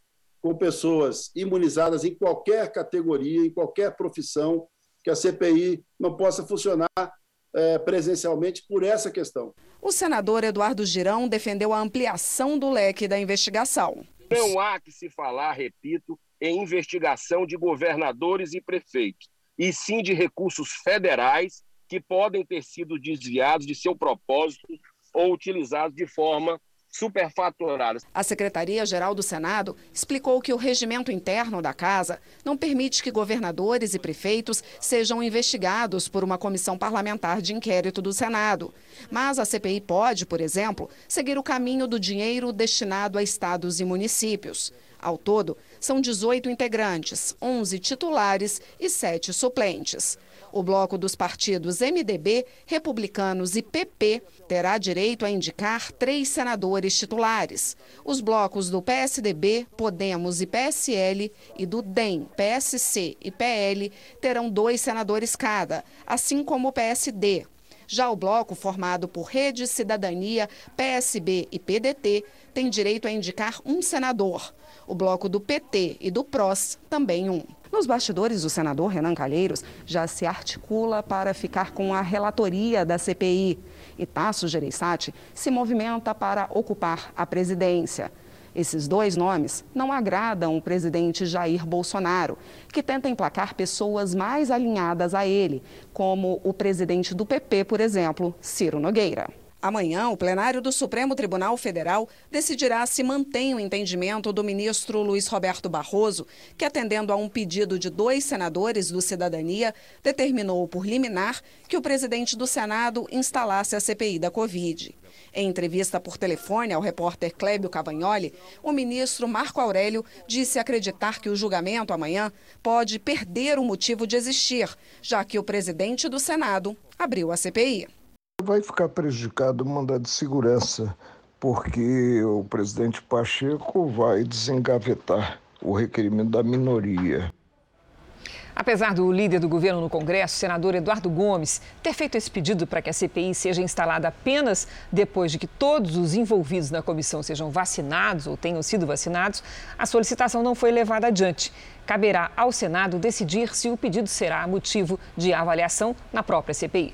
com pessoas imunizadas em qualquer categoria, em qualquer profissão, que a CPI não possa funcionar é, presencialmente por essa questão. O senador Eduardo Girão defendeu a ampliação do leque da investigação. Não há que se falar, repito, em investigação de governadores e prefeitos, e sim de recursos federais que podem ter sido desviados de seu propósito ou utilizados de forma superfaturadas. A Secretaria-Geral do Senado explicou que o regimento interno da Casa não permite que governadores e prefeitos sejam investigados por uma comissão parlamentar de inquérito do Senado. Mas a CPI pode, por exemplo, seguir o caminho do dinheiro destinado a estados e municípios. Ao todo, são 18 integrantes, 11 titulares e 7 suplentes. O bloco dos partidos MDB, Republicanos e PP terá direito a indicar três senadores titulares. Os blocos do PSDB, Podemos e PSL e do DEM, PSC e PL terão dois senadores cada, assim como o PSD. Já o bloco formado por Rede Cidadania, PSB e PDT tem direito a indicar um senador. O bloco do PT e do PROS também um. Nos bastidores, o senador Renan Calheiros já se articula para ficar com a relatoria da CPI. E Tasso Gereissati se movimenta para ocupar a presidência. Esses dois nomes não agradam o presidente Jair Bolsonaro, que tenta emplacar pessoas mais alinhadas a ele, como o presidente do PP, por exemplo, Ciro Nogueira. Amanhã, o plenário do Supremo Tribunal Federal decidirá se mantém o entendimento do ministro Luiz Roberto Barroso, que, atendendo a um pedido de dois senadores do Cidadania, determinou por liminar que o presidente do Senado instalasse a CPI da Covid. Em entrevista por telefone ao repórter Clébio Cavagnoli, o ministro Marco Aurélio disse acreditar que o julgamento amanhã pode perder o motivo de existir, já que o presidente do Senado abriu a CPI. Vai ficar prejudicado o mandado de segurança, porque o presidente Pacheco vai desengavetar o requerimento da minoria. Apesar do líder do governo no Congresso, senador Eduardo Gomes, ter feito esse pedido para que a CPI seja instalada apenas depois de que todos os envolvidos na comissão sejam vacinados ou tenham sido vacinados, a solicitação não foi levada adiante. Caberá ao Senado decidir se o pedido será motivo de avaliação na própria CPI.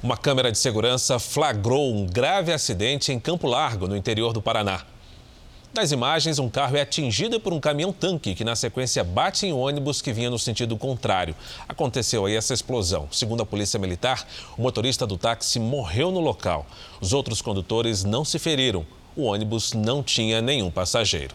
Uma câmera de segurança flagrou um grave acidente em Campo Largo, no interior do Paraná. Nas imagens, um carro é atingido por um caminhão-tanque que, na sequência, bate em um ônibus que vinha no sentido contrário. Aconteceu aí essa explosão. Segundo a Polícia Militar, o motorista do táxi morreu no local. Os outros condutores não se feriram. O ônibus não tinha nenhum passageiro.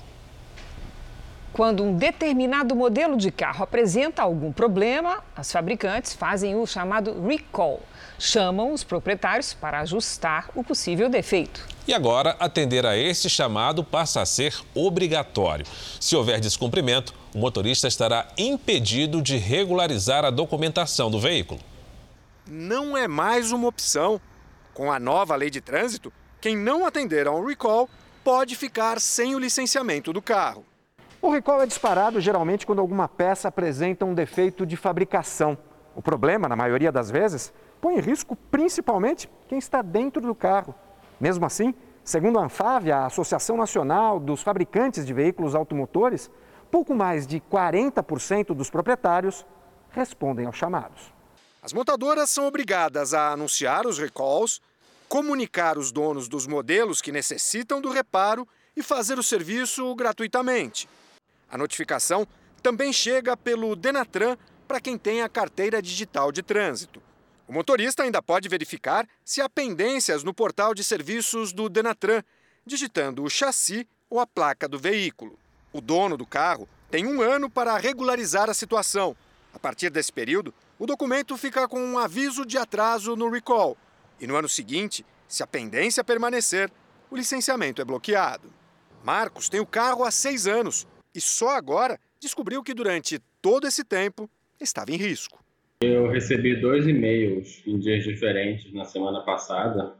Quando um determinado modelo de carro apresenta algum problema, as fabricantes fazem o chamado recall. Chamam os proprietários para ajustar o possível defeito. E agora, atender a esse chamado passa a ser obrigatório. Se houver descumprimento, o motorista estará impedido de regularizar a documentação do veículo. Não é mais uma opção. Com a nova lei de trânsito, quem não atender a um recall pode ficar sem o licenciamento do carro. O recall é disparado geralmente quando alguma peça apresenta um defeito de fabricação. O problema, na maioria das vezes, põe em risco principalmente quem está dentro do carro. Mesmo assim, segundo a Anfave, a Associação Nacional dos Fabricantes de Veículos Automotores, pouco mais de 40% dos proprietários respondem aos chamados. As montadoras são obrigadas a anunciar os recalls, comunicar os donos dos modelos que necessitam do reparo e fazer o serviço gratuitamente. A notificação também chega pelo Denatran para quem tem a carteira digital de trânsito. O motorista ainda pode verificar se há pendências no portal de serviços do Denatran, digitando o chassi ou a placa do veículo. O dono do carro tem um ano para regularizar a situação. A partir desse período, o documento fica com um aviso de atraso no recall. E no ano seguinte, se a pendência permanecer, o licenciamento é bloqueado. Marcos tem o carro há seis anos e só agora descobriu que durante todo esse tempo estava em risco. Eu recebi dois e-mails em dias diferentes na semana passada,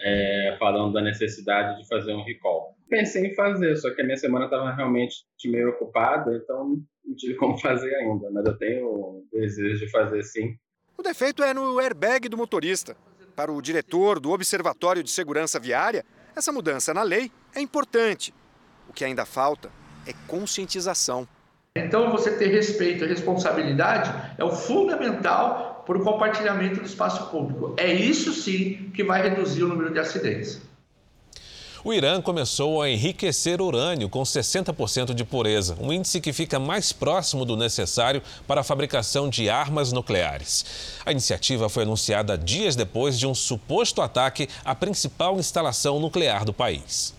é, falando da necessidade de fazer um recall. Pensei em fazer, só que a minha semana estava realmente meio ocupada, então não tive como fazer ainda, mas eu tenho desejo de fazer sim. O defeito é no airbag do motorista. Para o diretor do Observatório de Segurança Viária, essa mudança na lei é importante. O que ainda falta é conscientização. Então, você ter respeito e responsabilidade é o fundamental para o compartilhamento do espaço público. É isso sim que vai reduzir o número de acidentes. O Irã começou a enriquecer urânio com 60% de pureza, um índice que fica mais próximo do necessário para a fabricação de armas nucleares. A iniciativa foi anunciada dias depois de um suposto ataque à principal instalação nuclear do país.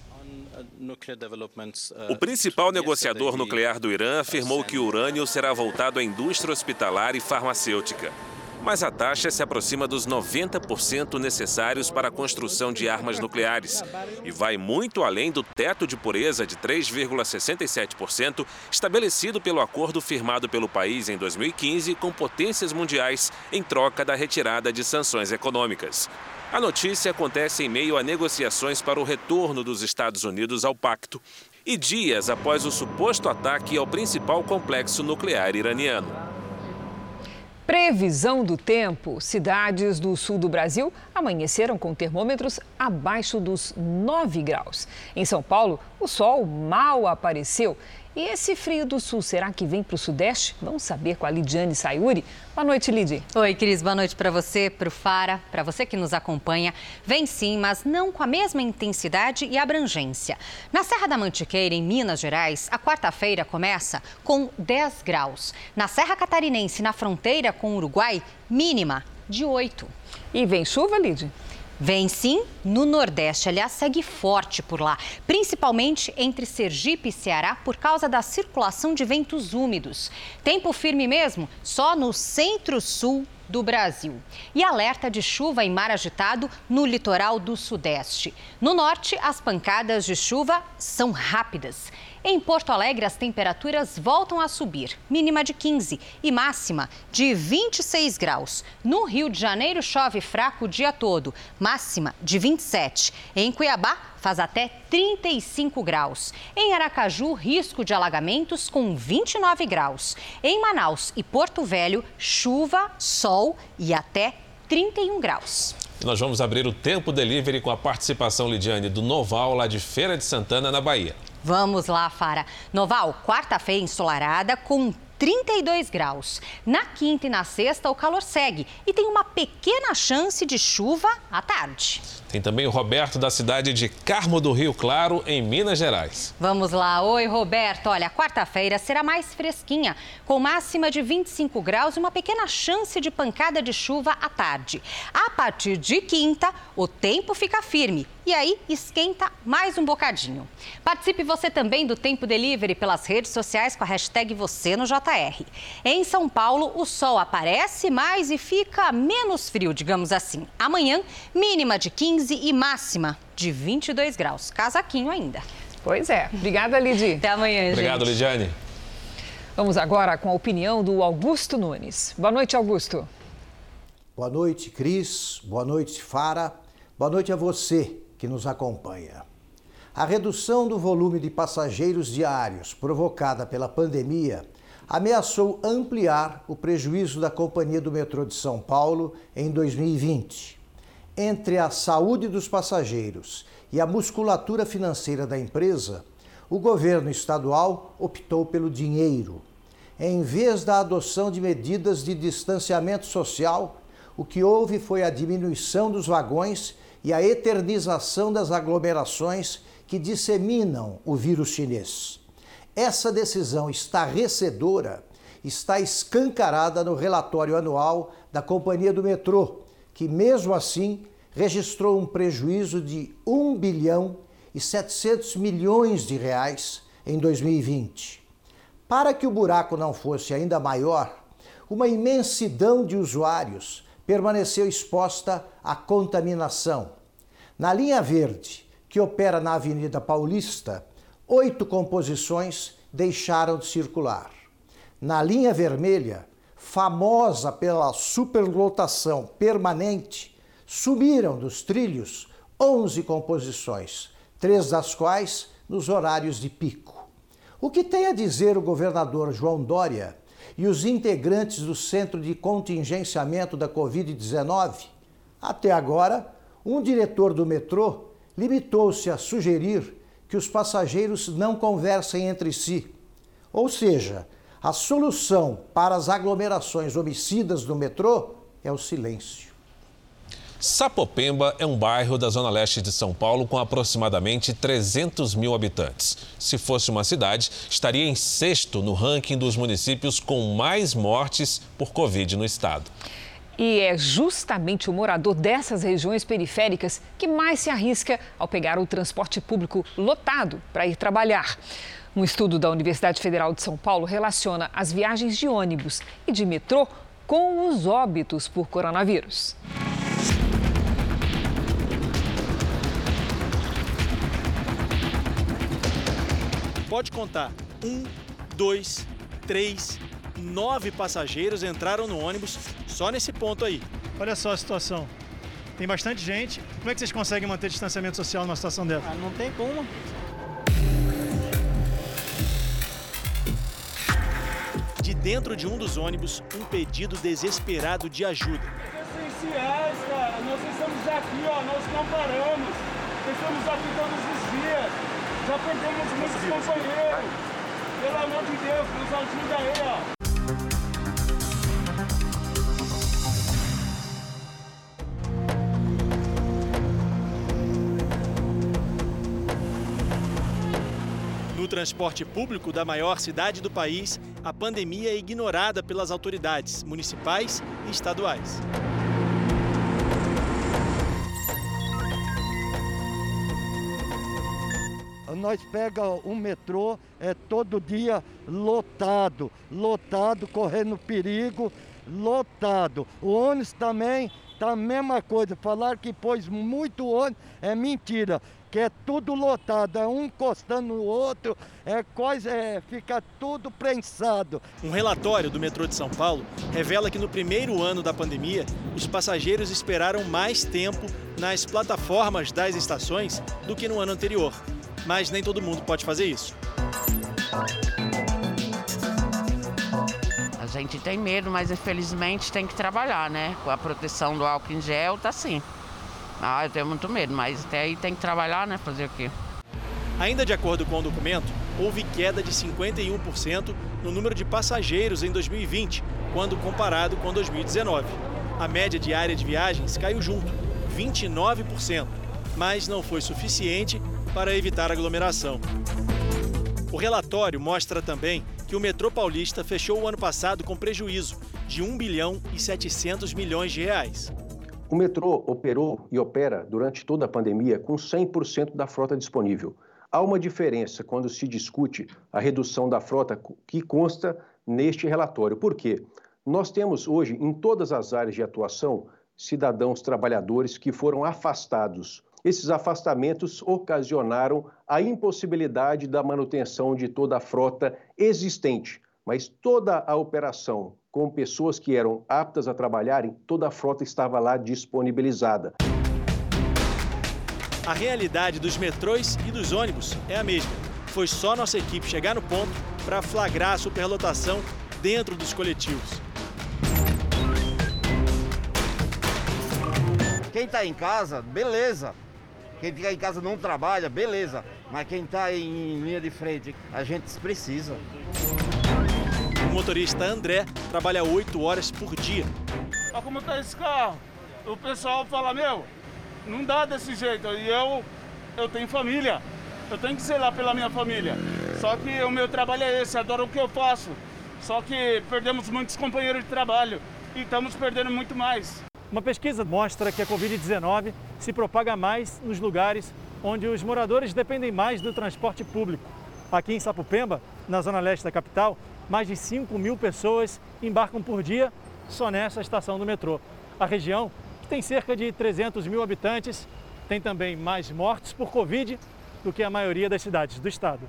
O principal negociador nuclear do Irã afirmou que o urânio será voltado à indústria hospitalar e farmacêutica. Mas a taxa se aproxima dos 90% necessários para a construção de armas nucleares e vai muito além do teto de pureza de 3,67% estabelecido pelo acordo firmado pelo país em 2015 com potências mundiais em troca da retirada de sanções econômicas. A notícia acontece em meio a negociações para o retorno dos Estados Unidos ao pacto e dias após o suposto ataque ao principal complexo nuclear iraniano. Previsão do tempo: cidades do sul do Brasil amanheceram com termômetros abaixo dos 9 graus. Em São Paulo, o sol mal apareceu e esse frio do sul, será que vem para o sudeste? Vamos saber com a Lidiane Sayuri. Boa noite, Lidi. Oi, Cris. Boa noite para você, para o Fara, para você que nos acompanha. Vem sim, mas não com a mesma intensidade e abrangência. Na Serra da Mantiqueira, em Minas Gerais, a quarta-feira começa com 10 graus. Na Serra Catarinense, na fronteira com o Uruguai, mínima de 8. E vem chuva, Lidi? Vem sim no Nordeste, aliás, segue forte por lá, principalmente entre Sergipe e Ceará por causa da circulação de ventos úmidos. Tempo firme mesmo só no centro-sul do Brasil. E alerta de chuva em mar agitado no litoral do Sudeste. No norte, as pancadas de chuva são rápidas. Em Porto Alegre, as temperaturas voltam a subir, mínima de 15 e máxima de 26 graus. No Rio de Janeiro, chove fraco o dia todo, máxima de 27. Em Cuiabá, faz até 35 graus. Em Aracaju, risco de alagamentos com 29 graus. Em Manaus e Porto Velho, chuva, sol e até 31 graus. Nós vamos abrir o tempo delivery com a participação, Lidiane, do Noval, lá de Feira de Santana, na Bahia. Vamos lá, Fara. Noval, quarta-feira ensolarada com 32 graus. Na quinta e na sexta, o calor segue e tem uma pequena chance de chuva à tarde. Tem também o Roberto da cidade de Carmo do Rio Claro, em Minas Gerais. Vamos lá. Oi, Roberto. Olha, quarta-feira será mais fresquinha, com máxima de 25 graus e uma pequena chance de pancada de chuva à tarde. A partir de quinta, o tempo fica firme e aí esquenta mais um bocadinho. Participe você também do Tempo Delivery pelas redes sociais com a hashtag você no JR. Em São Paulo, o sol aparece mais e fica menos frio, digamos assim. Amanhã, mínima de 15 e máxima de 22 graus. Casaquinho ainda. Pois é. Obrigada, Lidi. Até amanhã, Obrigado, gente. Lidiane. Vamos agora com a opinião do Augusto Nunes. Boa noite, Augusto. Boa noite, Cris. Boa noite, Fara. Boa noite a você que nos acompanha. A redução do volume de passageiros diários provocada pela pandemia ameaçou ampliar o prejuízo da Companhia do Metrô de São Paulo em 2020. Entre a saúde dos passageiros e a musculatura financeira da empresa, o governo estadual optou pelo dinheiro. Em vez da adoção de medidas de distanciamento social, o que houve foi a diminuição dos vagões e a eternização das aglomerações que disseminam o vírus chinês. Essa decisão estarrecedora está escancarada no relatório anual da Companhia do Metrô, que mesmo assim registrou um prejuízo de 1 bilhão e 700 milhões de reais em 2020. Para que o buraco não fosse ainda maior, uma imensidão de usuários permaneceu exposta à contaminação. Na linha verde, que opera na Avenida Paulista, oito composições deixaram de circular. Na linha vermelha, famosa pela superlotação permanente, subiram dos trilhos 11 composições, três das quais nos horários de pico. O que tem a dizer o governador João Dória e os integrantes do Centro de Contingenciamento da Covid-19? Até agora, um diretor do metrô limitou-se a sugerir que os passageiros não conversem entre si. Ou seja, a solução para as aglomerações homicidas no metrô é o silêncio. Sapopemba é um bairro da zona leste de São Paulo com aproximadamente 300 mil habitantes. Se fosse uma cidade, estaria em sexto no ranking dos municípios com mais mortes por Covid no estado. E é justamente o morador dessas regiões periféricas que mais se arrisca ao pegar o transporte público lotado para ir trabalhar. Um estudo da Universidade Federal de São Paulo relaciona as viagens de ônibus e de metrô com os óbitos por coronavírus. Pode contar. Um, dois, três, nove passageiros entraram no ônibus só nesse ponto aí. Olha só a situação. Tem bastante gente. Como é que vocês conseguem manter distanciamento social numa situação dessa? Ah, não tem como. De dentro de um dos ônibus, um pedido desesperado de ajuda. Essenciais, cara. Nós estamos aqui, ó. Nós não paramos. Estamos aqui todos os dias. Já perdemos muitos companheiros. Pelo amor de Deus, nos ajuda aí, ó. No transporte público da maior cidade do país, a pandemia é ignorada pelas autoridades municipais e estaduais. Nós pega o metrô é todo dia lotado, lotado, correndo perigo, lotado. O ônibus também tá a mesma coisa. Falar que pôs muito ônibus é mentira. Que é tudo lotado, é um encostando no outro, é coisa, é, fica tudo prensado. Um relatório do metrô de São Paulo revela que no primeiro ano da pandemia, os passageiros esperaram mais tempo nas plataformas das estações do que no ano anterior mas nem todo mundo pode fazer isso. A gente tem medo, mas infelizmente tem que trabalhar, né? Com a proteção do álcool em gel, tá sim. Ah, eu tenho muito medo, mas até aí tem que trabalhar, né? Fazer o quê? Ainda de acordo com o documento, houve queda de 51% no número de passageiros em 2020, quando comparado com 2019. A média diária de viagens caiu junto, 29%, mas não foi suficiente para evitar aglomeração. O relatório mostra também que o metrô paulista fechou o ano passado com prejuízo de 1 bilhão e 700 milhões de reais. O metrô operou e opera durante toda a pandemia com 100% da frota disponível. Há uma diferença quando se discute a redução da frota que consta neste relatório. Por quê? Nós temos hoje, em todas as áreas de atuação, cidadãos trabalhadores que foram afastados esses afastamentos ocasionaram a impossibilidade da manutenção de toda a frota existente, mas toda a operação com pessoas que eram aptas a trabalharem, toda a frota estava lá disponibilizada. A realidade dos metrôs e dos ônibus é a mesma. Foi só nossa equipe chegar no ponto para flagrar a superlotação dentro dos coletivos. Quem está em casa, beleza, quem fica em casa não trabalha, beleza. Mas quem está em linha de frente, a gente precisa. O motorista André trabalha 8 horas por dia. Olha como está esse carro. O pessoal fala, meu, Não dá desse jeito. E eu, eu tenho família. Eu tenho que zelar pela minha família. Só que o meu trabalho é esse, adoro o que eu faço. Só que perdemos muitos companheiros de trabalho e estamos perdendo muito mais. Uma pesquisa mostra que a Covid-19 se propaga mais nos lugares onde os moradores dependem mais do transporte público. Aqui em Sapupemba, na zona leste da capital, mais de 5 mil pessoas embarcam por dia só nessa estação do metrô. A região, que tem cerca de 300 mil habitantes, tem também mais mortes por Covid do que a maioria das cidades do estado.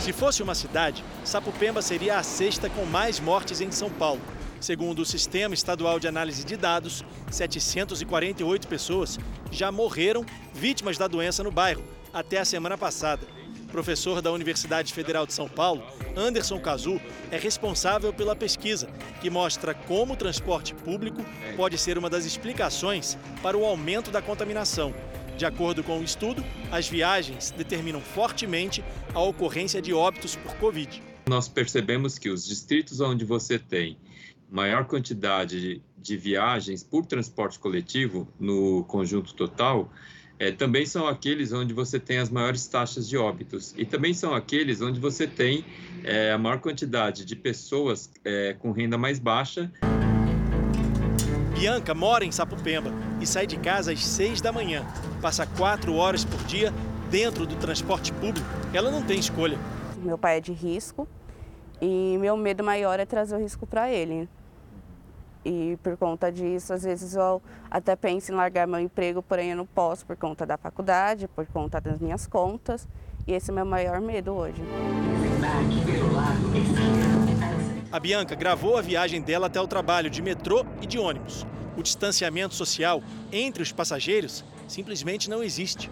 Se fosse uma cidade, Sapupemba seria a sexta com mais mortes em São Paulo. Segundo o Sistema Estadual de Análise de Dados, 748 pessoas já morreram vítimas da doença no bairro até a semana passada. Professor da Universidade Federal de São Paulo, Anderson Cazu, é responsável pela pesquisa, que mostra como o transporte público pode ser uma das explicações para o aumento da contaminação. De acordo com o estudo, as viagens determinam fortemente a ocorrência de óbitos por Covid. Nós percebemos que os distritos onde você tem maior quantidade de viagens por transporte coletivo no conjunto total, é, também são aqueles onde você tem as maiores taxas de óbitos e também são aqueles onde você tem é, a maior quantidade de pessoas é, com renda mais baixa. Bianca mora em Sapupemba e sai de casa às seis da manhã. Passa quatro horas por dia dentro do transporte público. Ela não tem escolha. Meu pai é de risco e meu medo maior é trazer o risco para ele. E por conta disso, às vezes eu até penso em largar meu emprego, porém eu não posso por conta da faculdade, por conta das minhas contas. E esse é o meu maior medo hoje. A Bianca gravou a viagem dela até o trabalho de metrô e de ônibus. O distanciamento social entre os passageiros simplesmente não existe.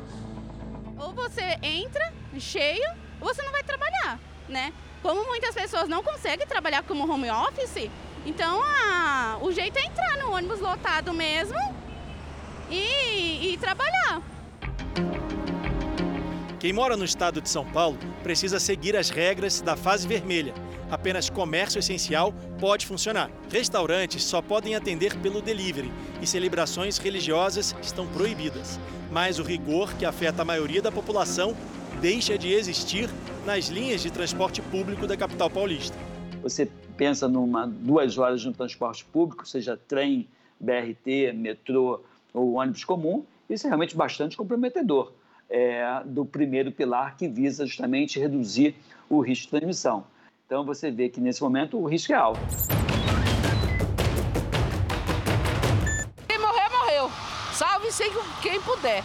Ou você entra cheio, ou você não vai trabalhar, né? Como muitas pessoas não conseguem trabalhar como home office, então a, o jeito é entrar no ônibus lotado mesmo e, e trabalhar. Quem mora no estado de São Paulo precisa seguir as regras da fase vermelha. Apenas comércio essencial pode funcionar. Restaurantes só podem atender pelo delivery e celebrações religiosas estão proibidas. Mas o rigor que afeta a maioria da população deixa de existir nas linhas de transporte público da capital paulista. Você pensa numa duas horas no transporte público, seja trem, BRT, metrô ou ônibus comum, isso é realmente bastante comprometedor é, do primeiro pilar que visa justamente reduzir o risco de transmissão. Então você vê que nesse momento o risco é alto. Quem morrer, morreu. Salve-se quem puder.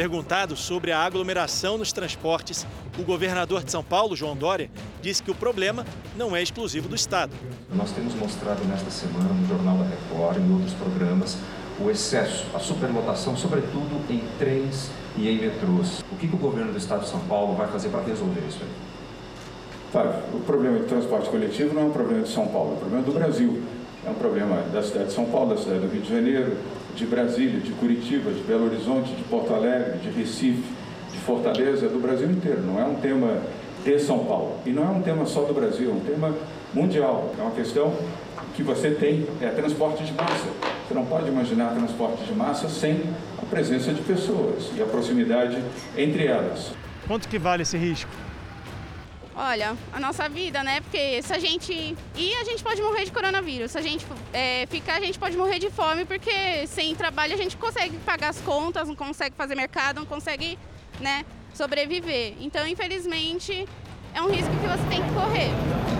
Perguntado sobre a aglomeração nos transportes, o governador de São Paulo, João Dória, disse que o problema não é exclusivo do Estado. Nós temos mostrado nesta semana no Jornal da Record e em outros programas o excesso, a superlotação, sobretudo em trens e em metrôs. O que, que o governo do Estado de São Paulo vai fazer para resolver isso aí? Tá, o problema de transporte coletivo não é um problema de São Paulo, é um problema do Brasil. É um problema da cidade de São Paulo, da cidade do Rio de Janeiro, de Brasília, de Curitiba, de Belo Horizonte, de Porto Alegre, de Recife, de Fortaleza, do Brasil inteiro. Não é um tema de São Paulo. E não é um tema só do Brasil, é um tema mundial. É uma questão que você tem é transporte de massa. Você não pode imaginar transporte de massa sem a presença de pessoas e a proximidade entre elas. Quanto que vale esse risco? Olha, a nossa vida, né? Porque se a gente ir, a gente pode morrer de coronavírus. Se a gente é, ficar, a gente pode morrer de fome, porque sem trabalho a gente consegue pagar as contas, não consegue fazer mercado, não consegue, né, sobreviver. Então, infelizmente, é um risco que você tem que correr.